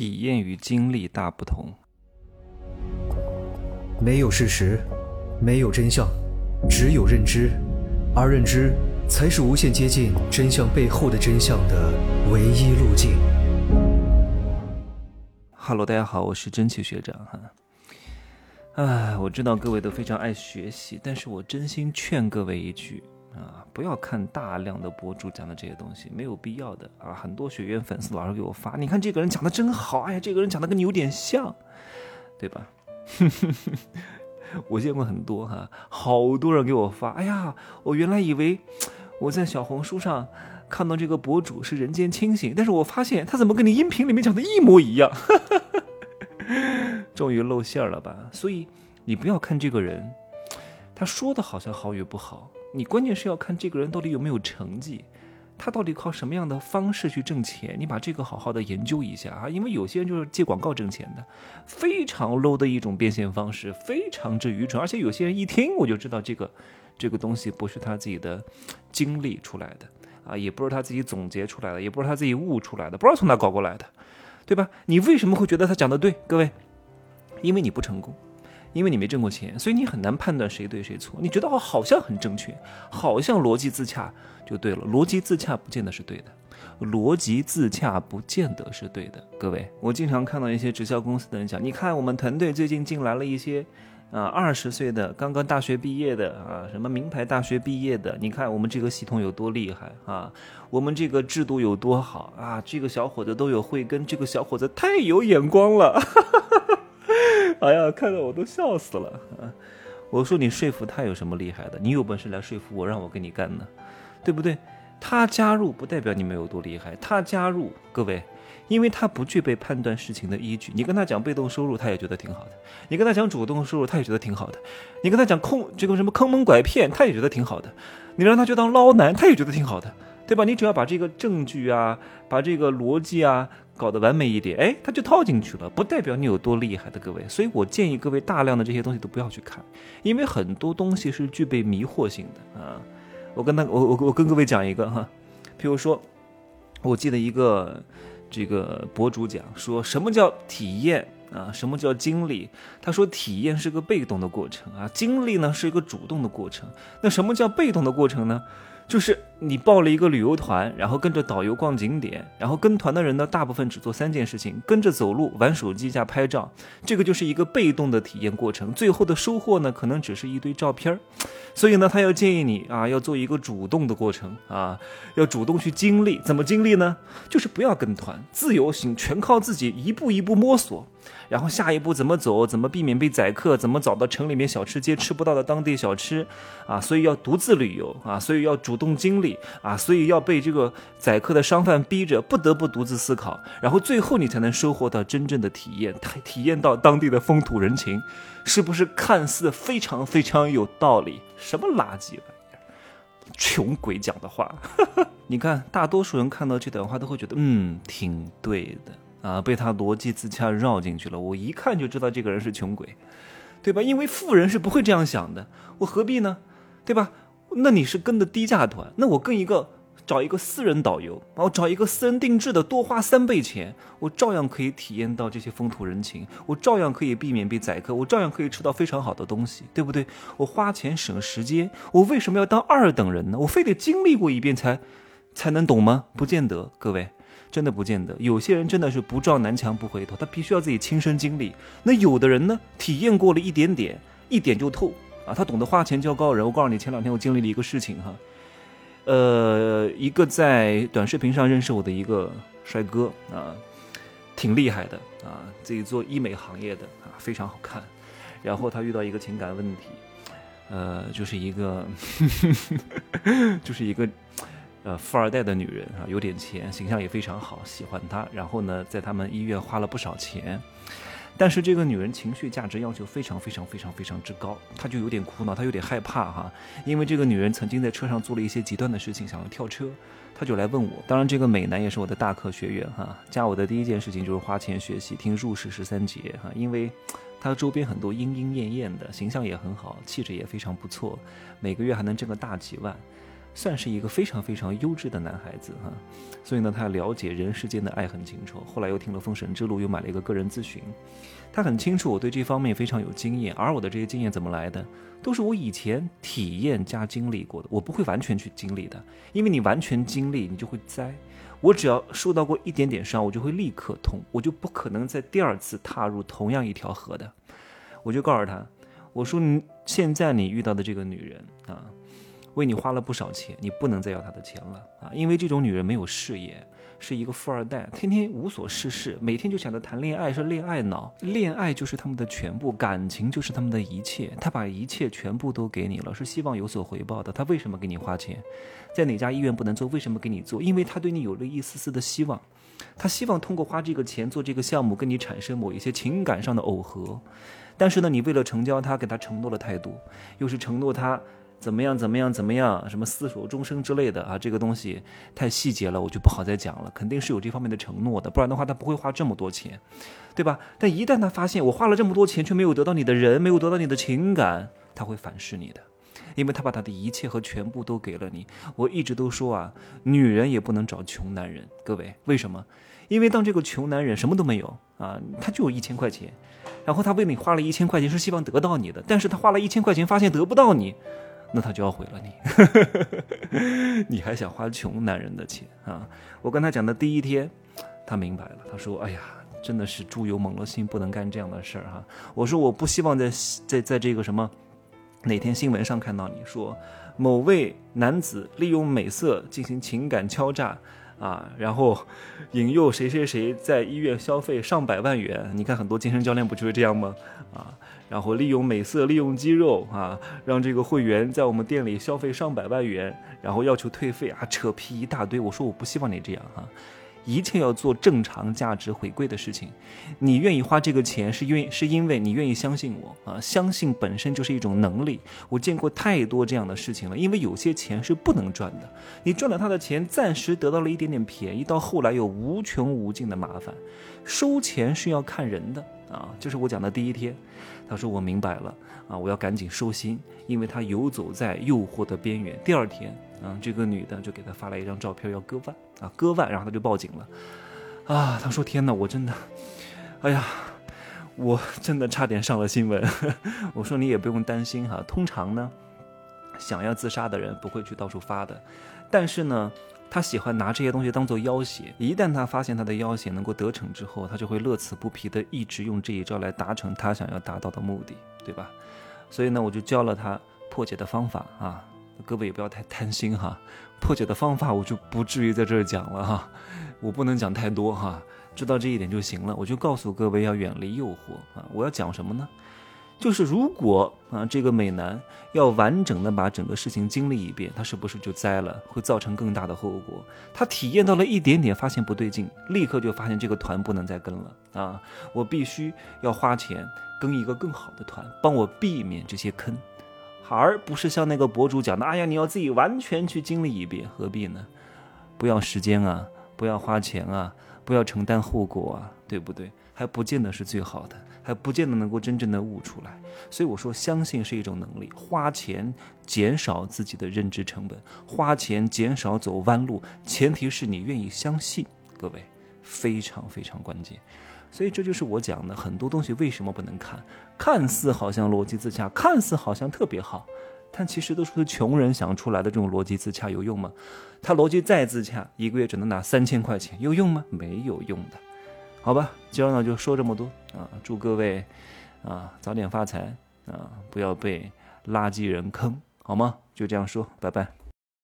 体验与经历大不同。没有事实，没有真相，只有认知，而认知才是无限接近真相背后的真相的唯一路径。Hello，大家好，我是真奇学长哈。哎，我知道各位都非常爱学习，但是我真心劝各位一句啊，不要看大量的博主讲的这些东西，没有必要的啊。很多学员粉丝老是给我发，你看这个人讲的真好，哎呀，这个人讲的跟你有点像，对吧？我见过很多哈，好多人给我发。哎呀，我原来以为我在小红书上看到这个博主是人间清醒，但是我发现他怎么跟你音频里面讲的一模一样。终于露馅了吧？所以你不要看这个人，他说的好像好与不好，你关键是要看这个人到底有没有成绩。他到底靠什么样的方式去挣钱？你把这个好好的研究一下啊！因为有些人就是借广告挣钱的，非常 low 的一种变现方式，非常之愚蠢。而且有些人一听我就知道这个这个东西不是他自己的经历出来的啊，也不是他自己总结出来的，也不是他自己悟出来的，不知道从哪搞过来的，对吧？你为什么会觉得他讲的对？各位，因为你不成功。因为你没挣过钱，所以你很难判断谁对谁错。你觉得哦，好像很正确，好像逻辑自洽就对了。逻辑自洽不见得是对的，逻辑自洽不见得是对的。各位，我经常看到一些直销公司的人讲，你看我们团队最近进来了一些啊二十岁的刚刚大学毕业的啊，什么名牌大学毕业的，你看我们这个系统有多厉害啊，我们这个制度有多好啊，这个小伙子都有慧根，这个小伙子太有眼光了。哎呀，看到我都笑死了啊！我说你说服他有什么厉害的？你有本事来说服我，让我跟你干呢，对不对？他加入不代表你们有多厉害，他加入，各位，因为他不具备判断事情的依据。你跟他讲被动收入，他也觉得挺好的；你跟他讲主动收入，他也觉得挺好的；你跟他讲空这个什么坑蒙拐骗，他也觉得挺好的；你让他去当捞男，他也觉得挺好的，对吧？你只要把这个证据啊，把这个逻辑啊。搞得完美一点，哎，他就套进去了，不代表你有多厉害的，各位。所以我建议各位大量的这些东西都不要去看，因为很多东西是具备迷惑性的啊。我跟他，我我我跟各位讲一个哈，比如说，我记得一个这个博主讲说什么叫体验啊，什么叫经历？他说体验是个被动的过程啊，经历呢是一个主动的过程。那什么叫被动的过程呢？就是你报了一个旅游团，然后跟着导游逛景点，然后跟团的人呢，大部分只做三件事情：跟着走路、玩手机加拍照。这个就是一个被动的体验过程，最后的收获呢，可能只是一堆照片儿。所以呢，他要建议你啊，要做一个主动的过程啊，要主动去经历。怎么经历呢？就是不要跟团，自由行，全靠自己一步一步摸索。然后下一步怎么走？怎么避免被宰客？怎么找到城里面小吃街吃不到的当地小吃？啊，所以要独自旅游啊，所以要主动经历啊，所以要被这个宰客的商贩逼着，不得不独自思考。然后最后你才能收获到真正的体验，体体验到当地的风土人情，是不是看似非常非常有道理？什么垃圾玩意？穷鬼讲的话，你看，大多数人看到这段话都会觉得，嗯，挺对的。啊，被他逻辑自洽绕进去了。我一看就知道这个人是穷鬼，对吧？因为富人是不会这样想的。我何必呢？对吧？那你是跟的低价团，那我跟一个找一个私人导游，我找一个私人定制的，多花三倍钱，我照样可以体验到这些风土人情，我照样可以避免被宰客，我照样可以吃到非常好的东西，对不对？我花钱省时间，我为什么要当二等人呢？我非得经历过一遍才才能懂吗？不见得，各位。真的不见得，有些人真的是不撞南墙不回头，他必须要自己亲身经历。那有的人呢，体验过了一点点，一点就透啊，他懂得花钱交高人。我告诉你，前两天我经历了一个事情哈，呃，一个在短视频上认识我的一个帅哥啊，挺厉害的啊，自己做医美行业的啊，非常好看。然后他遇到一个情感问题，呃，就是一个，就是一个。呃，富二代的女人啊，有点钱，形象也非常好，喜欢她。然后呢，在他们医院花了不少钱，但是这个女人情绪价值要求非常非常非常非常之高，他就有点苦恼，他有点害怕哈，因为这个女人曾经在车上做了一些极端的事情，想要跳车，他就来问我。当然，这个美男也是我的大课学员哈，加我的第一件事情就是花钱学习听入世十三节哈，因为他周边很多莺莺燕燕的，形象也很好，气质也非常不错，每个月还能挣个大几万。算是一个非常非常优质的男孩子哈，所以呢，他了解人世间的爱恨情仇。后来又听了《封神之路》，又买了一个个人咨询，他很清楚我对这方面非常有经验。而我的这些经验怎么来的，都是我以前体验加经历过的。我不会完全去经历的，因为你完全经历，你就会栽。我只要受到过一点点伤，我就会立刻痛，我就不可能在第二次踏入同样一条河的。我就告诉他，我说你现在你遇到的这个女人啊。为你花了不少钱，你不能再要她的钱了啊！因为这种女人没有事业，是一个富二代，天天无所事事，每天就想着谈恋爱，是恋爱脑，恋爱就是他们的全部，感情就是他们的一切。他把一切全部都给你了，是希望有所回报的。他为什么给你花钱？在哪家医院不能做？为什么给你做？因为他对你有了一丝丝的希望，他希望通过花这个钱做这个项目，跟你产生某一些情感上的耦合。但是呢，你为了成交他，给他承诺了太多，又是承诺他。怎么样？怎么样？怎么样？什么厮守终生之类的啊？这个东西太细节了，我就不好再讲了。肯定是有这方面的承诺的，不然的话他不会花这么多钱，对吧？但一旦他发现我花了这么多钱却没有得到你的人，没有得到你的情感，他会反噬你的，因为他把他的一切和全部都给了你。我一直都说啊，女人也不能找穷男人。各位，为什么？因为当这个穷男人什么都没有啊，他就有一千块钱，然后他为你花了一千块钱是希望得到你的，但是他花了一千块钱发现得不到你。那他就要毁了你，你还想花穷男人的钱啊？我跟他讲的第一天，他明白了。他说：“哎呀，真的是猪油蒙了心，不能干这样的事儿哈。”我说：“我不希望在在在这个什么哪天新闻上看到你说某位男子利用美色进行情感敲诈啊，然后引诱谁谁谁在医院消费上百万元。你看很多健身教练不就是这样吗？啊。”然后利用美色，利用肌肉啊，让这个会员在我们店里消费上百万元，然后要求退费啊，扯皮一大堆。我说我不希望你这样哈，一切要做正常价值回归的事情。你愿意花这个钱，是因为是因为你愿意相信我啊，相信本身就是一种能力。我见过太多这样的事情了，因为有些钱是不能赚的，你赚了他的钱，暂时得到了一点点便宜，到后来有无穷无尽的麻烦。收钱是要看人的啊，就是我讲的第一天。他说：“我明白了啊，我要赶紧收心，因为他游走在诱惑的边缘。第二天啊，这个女的就给他发来一张照片，要割腕啊，割腕，然后他就报警了。啊，他说：天哪，我真的，哎呀，我真的差点上了新闻。我说你也不用担心哈，通常呢，想要自杀的人不会去到处发的，但是呢。”他喜欢拿这些东西当做要挟，一旦他发现他的要挟能够得逞之后，他就会乐此不疲的一直用这一招来达成他想要达到的目的，对吧？所以呢，我就教了他破解的方法啊，各位也不要太贪心哈。破解的方法我就不至于在这儿讲了哈，我不能讲太多哈，知道这一点就行了。我就告诉各位要远离诱惑啊，我要讲什么呢？就是如果啊，这个美男要完整的把整个事情经历一遍，他是不是就栽了？会造成更大的后果？他体验到了一点点，发现不对劲，立刻就发现这个团不能再跟了啊！我必须要花钱跟一个更好的团，帮我避免这些坑，而不是像那个博主讲的，哎呀，你要自己完全去经历一遍，何必呢？不要时间啊，不要花钱啊，不要承担后果啊，对不对？还不见得是最好的。还不见得能够真正的悟出来，所以我说相信是一种能力。花钱减少自己的认知成本，花钱减少走弯路，前提是你愿意相信。各位，非常非常关键。所以这就是我讲的很多东西为什么不能看？看似好像逻辑自洽，看似好像特别好，但其实都是穷人想出来的这种逻辑自洽有用吗？他逻辑再自洽，一个月只能拿三千块钱，有用吗？没有用的。好吧，今儿呢就说这么多啊！祝各位啊早点发财啊，不要被垃圾人坑，好吗？就这样说，拜拜。